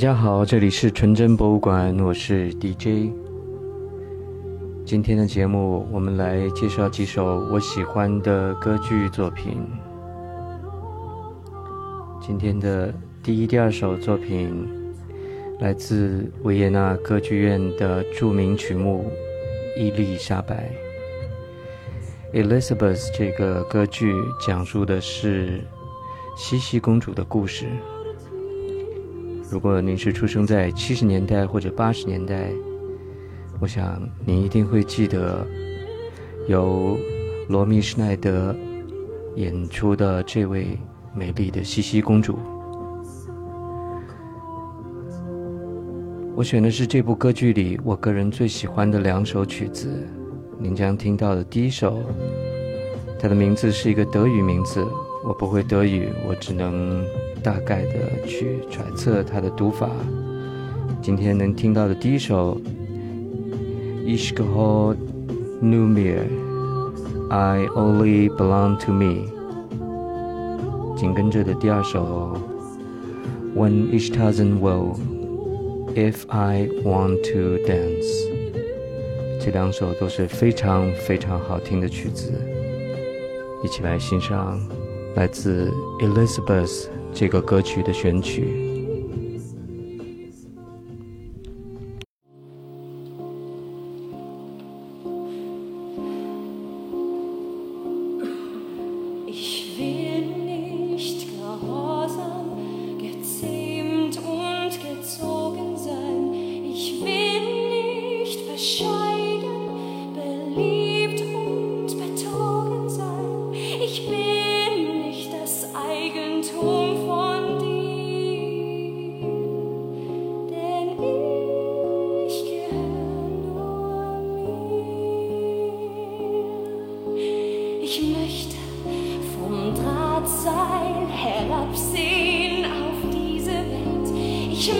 大家好，这里是纯真博物馆，我是 DJ。今天的节目，我们来介绍几首我喜欢的歌剧作品。今天的第一、第二首作品来自维也纳歌剧院的著名曲目《伊丽莎白》。Elizabeth 这个歌剧讲述的是茜茜公主的故事。如果您是出生在七十年代或者八十年代，我想您一定会记得由罗密施奈德演出的这位美丽的茜茜公主。我选的是这部歌剧里我个人最喜欢的两首曲子。您将听到的第一首，它的名字是一个德语名字，我不会德语，我只能大概的去揣测它的读法。今天能听到的第一首，Ich gehöre nur mir，I only belong to me。紧跟着的第二首，When ich tanzen will，If I want to dance。这两首都是非常非常好听的曲子，一起来欣赏来自 Elizabeth 这个歌曲的选曲。Ich möchte vom Drahtseil herabsehen auf diese Welt. Ich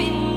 lerne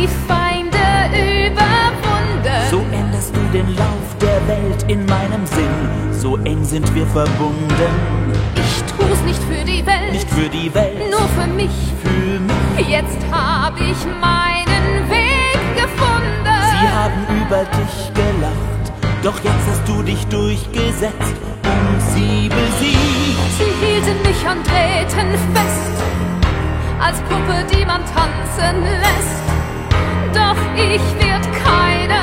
die Feinde überwunden. So änderst du den Lauf der Welt in meinem Sinn, so eng sind wir verbunden. Ich tu's nicht für die Welt, nicht für die Welt, nur für mich, für mich. Jetzt hab ich meinen Weg gefunden. Sie haben über dich gelacht, doch jetzt hast du dich durchgesetzt und sie besiegt. Sie hielten mich an drehten fest als Puppe, die man tanzen lässt. Doch ich werd keine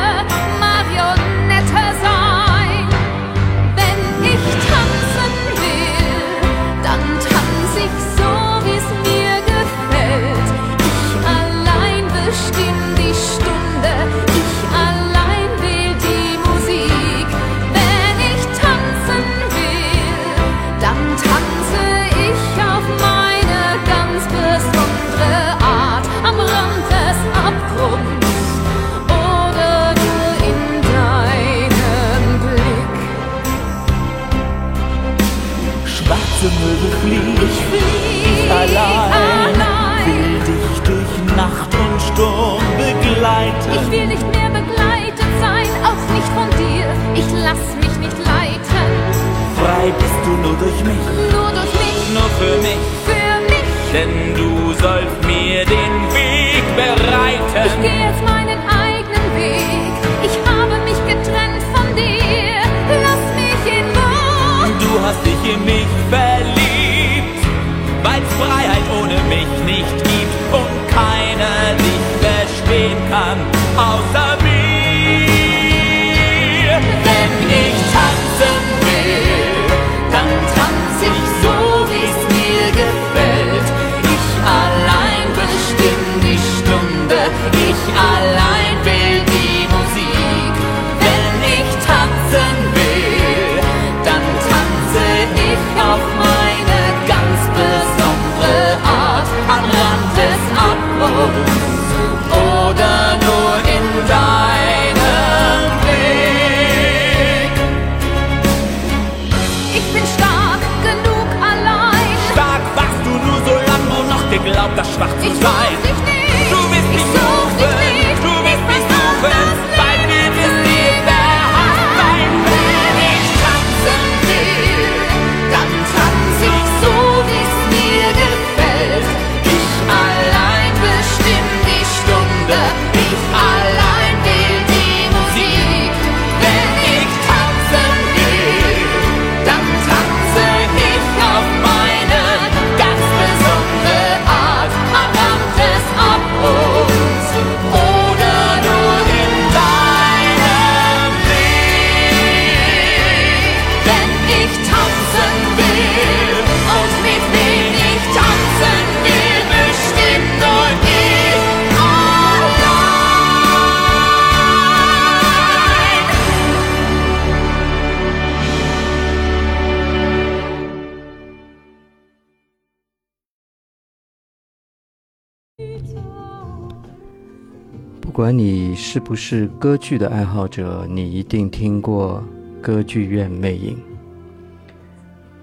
不管你是不是歌剧的爱好者，你一定听过《歌剧院魅影》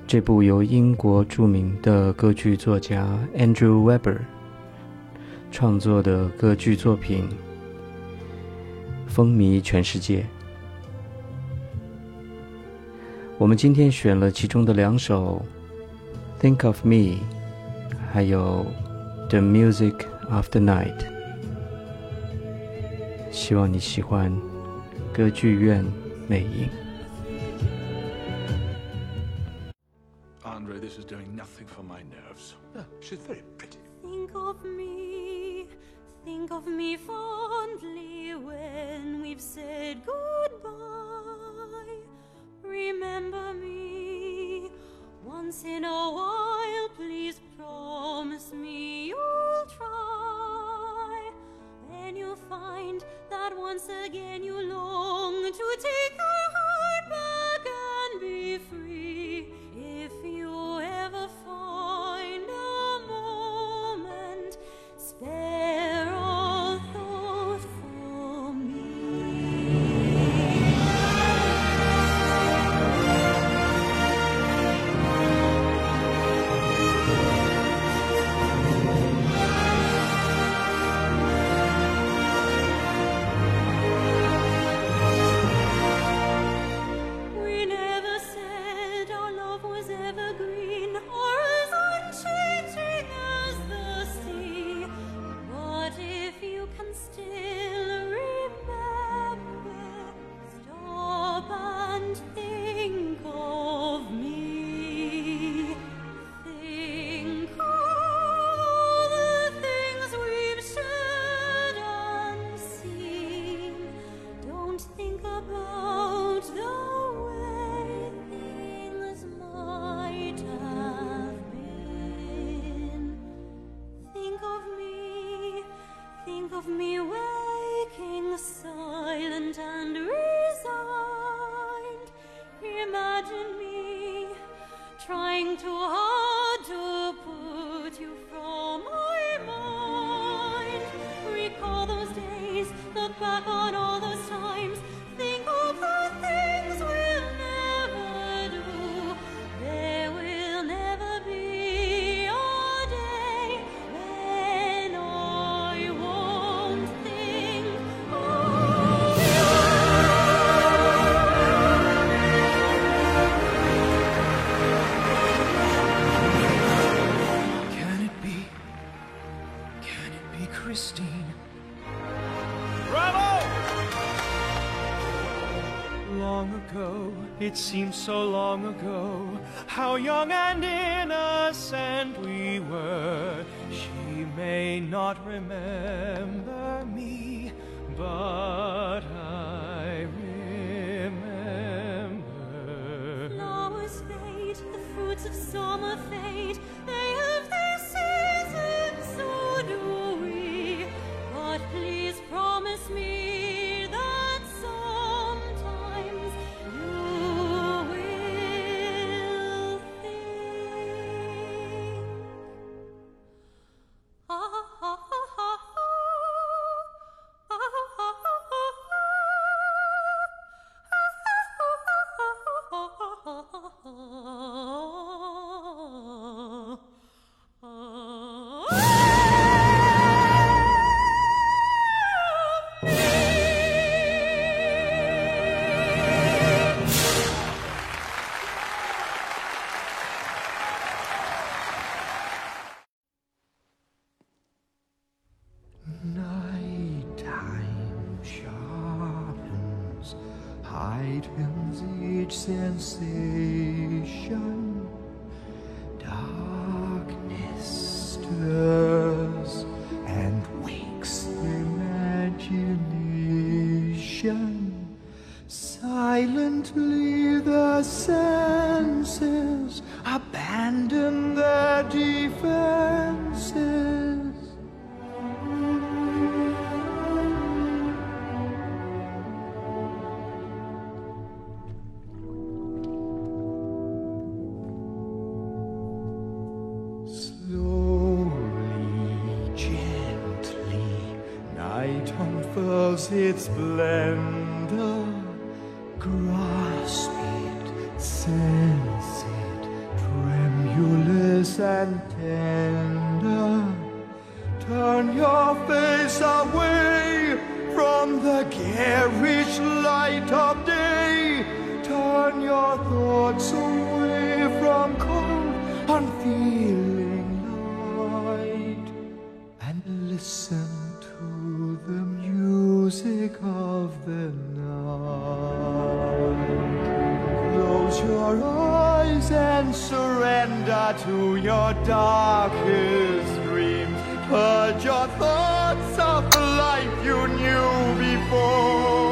这部由英国著名的歌剧作家 Andrew Webber 创作的歌剧作品，风靡全世界。我们今天选了其中的两首《Think of Me》，还有《The Music of the Night》。希望你喜欢歌剧院魅影。Find that once again you long to take your heart It seems so long ago, how young and innocent we were. She may not remember me, but abandon Close your eyes and surrender to your darkest dreams. Purge your thoughts of the life you knew before.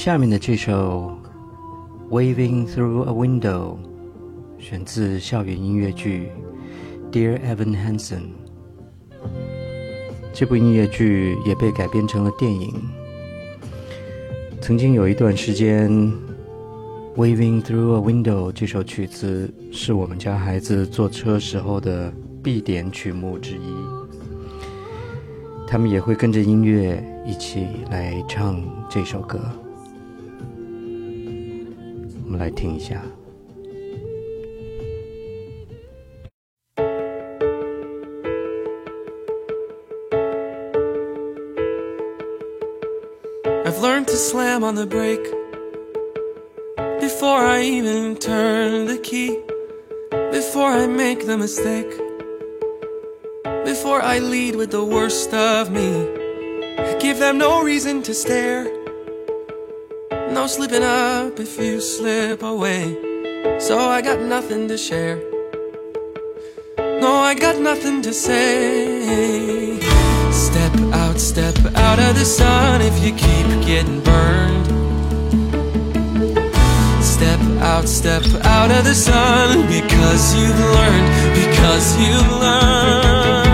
下面的这首《Waving Through a Window》选自校园音乐剧《Dear Evan Hansen》。这部音乐剧也被改编成了电影。曾经有一段时间，《Waving Through a Window》这首曲子是我们家孩子坐车时候的必点曲目之一。他们也会跟着音乐一起来唱这首歌。我们来听一下。 I've learned to slam on the brake before I even turn the key, before I make the mistake, before I lead with the worst of me. Give them no reason to stare, no slipping up if you slip away. So I got nothing to share. No, I got nothing to say. Step out, step out of the sun if you keep getting burned. Step out, step out of the sun because you've learned, because you've learned.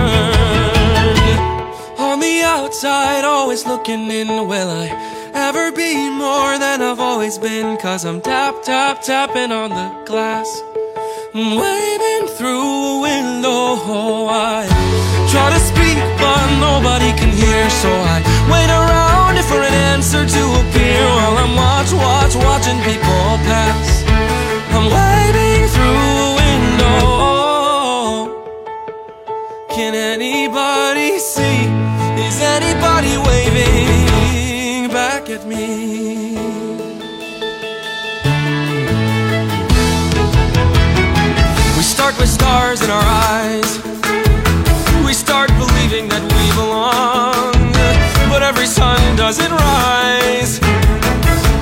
On the outside, always looking in, will I ever be more than I've always been? Cause I'm tap, tap, tapping on the glass. I'm waving through a window, oh, I try to speak, but nobody can hear. So I wait around for an answer to appear while I'm watch, watch, watching people pass. I'm waving through a window. Can anybody see? Is anybody waving back at me? We start with stars in our eyes. We start believing that we belong. But every sun doesn't rise.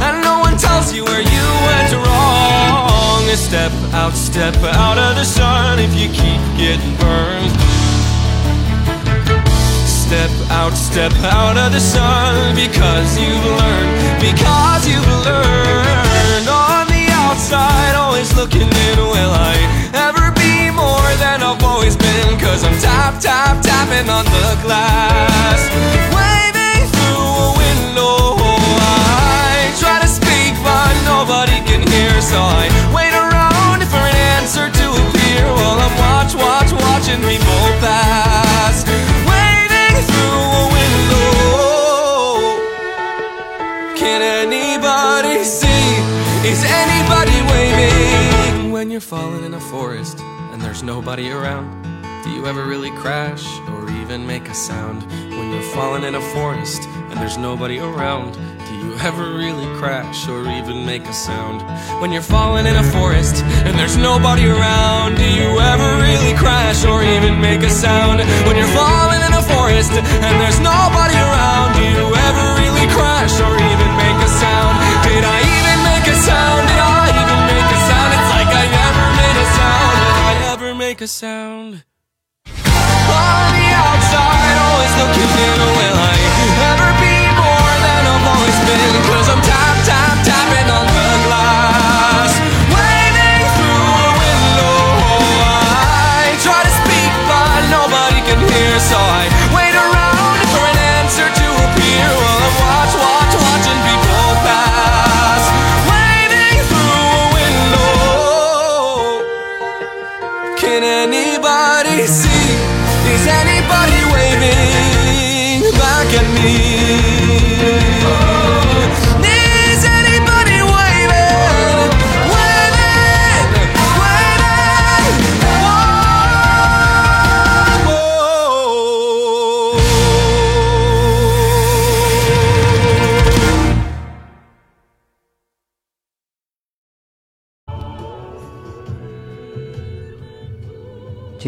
And no one tells you where you went wrong. Step out, step out of the sun if you keep getting burned. Step out, step out of the sun because you've learned, because you've learned. On the outside, always looking in, will I ever be more than I've always been? Cause I'm tap, tap, tapping on the glass. Waving through a window, I try to speak, but nobody can hear, so I wait around for an answer to appear while I'm watch, watch, watching people pass. Waving you're falling in a forest and there's nobody around? Do you ever really crash or even make a sound? When you're falling in a forest and there's nobody around, do you ever really crash or even make a sound? When you're falling in a forest and there's nobody around, do you ever really crash or even make a sound? When you're falling in a forest and there's nobody around, do you ever really crash or even make a sound? Did I even make a sound? Make a sound? On the outside, always looking in, will I ever be more than I've always been?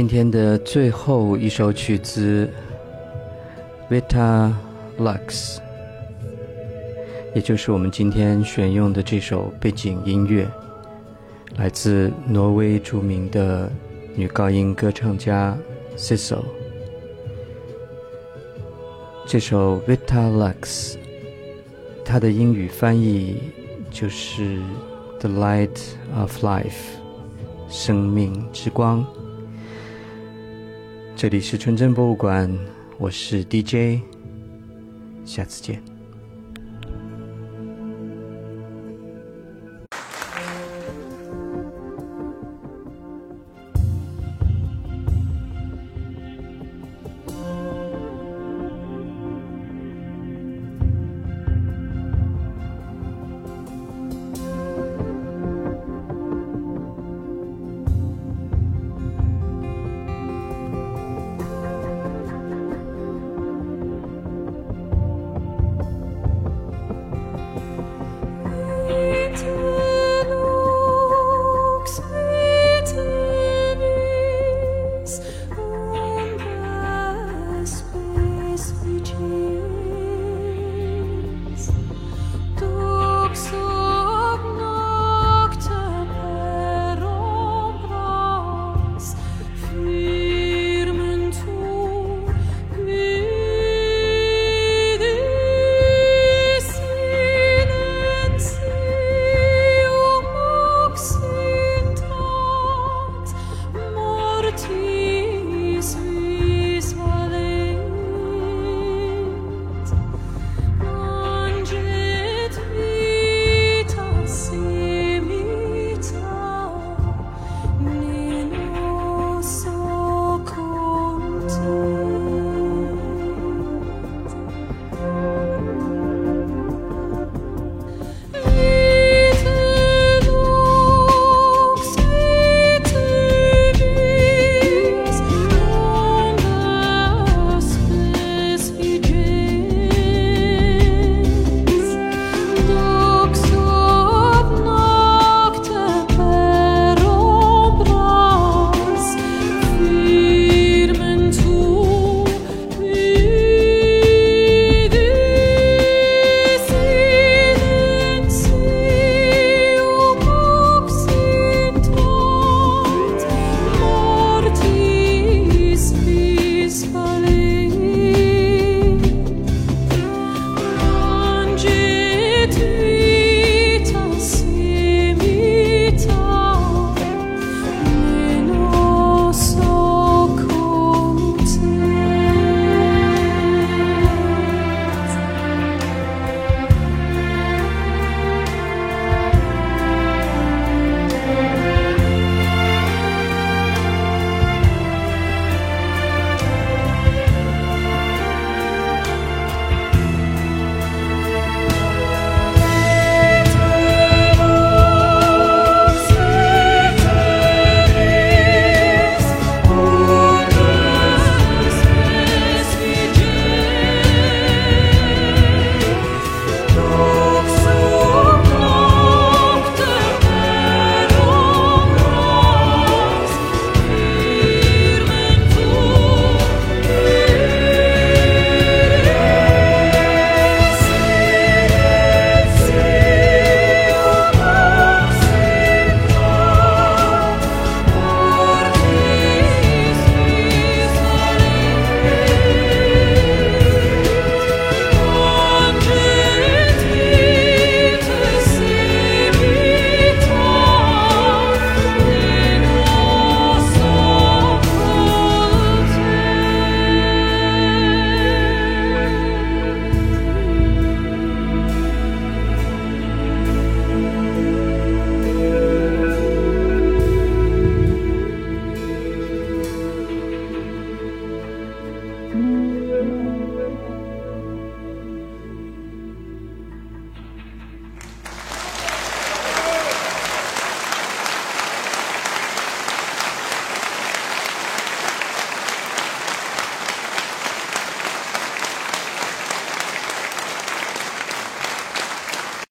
今天的最后一首曲子，Vita Lux，也就是我们今天选用的这首背景音乐，来自挪威著名的女高音歌唱家 Sissel。这首 Vita Lux，它的英语翻译就是 “The Light of Life”，生命之光。这里是纯真博物馆，我是 DJ，下次见。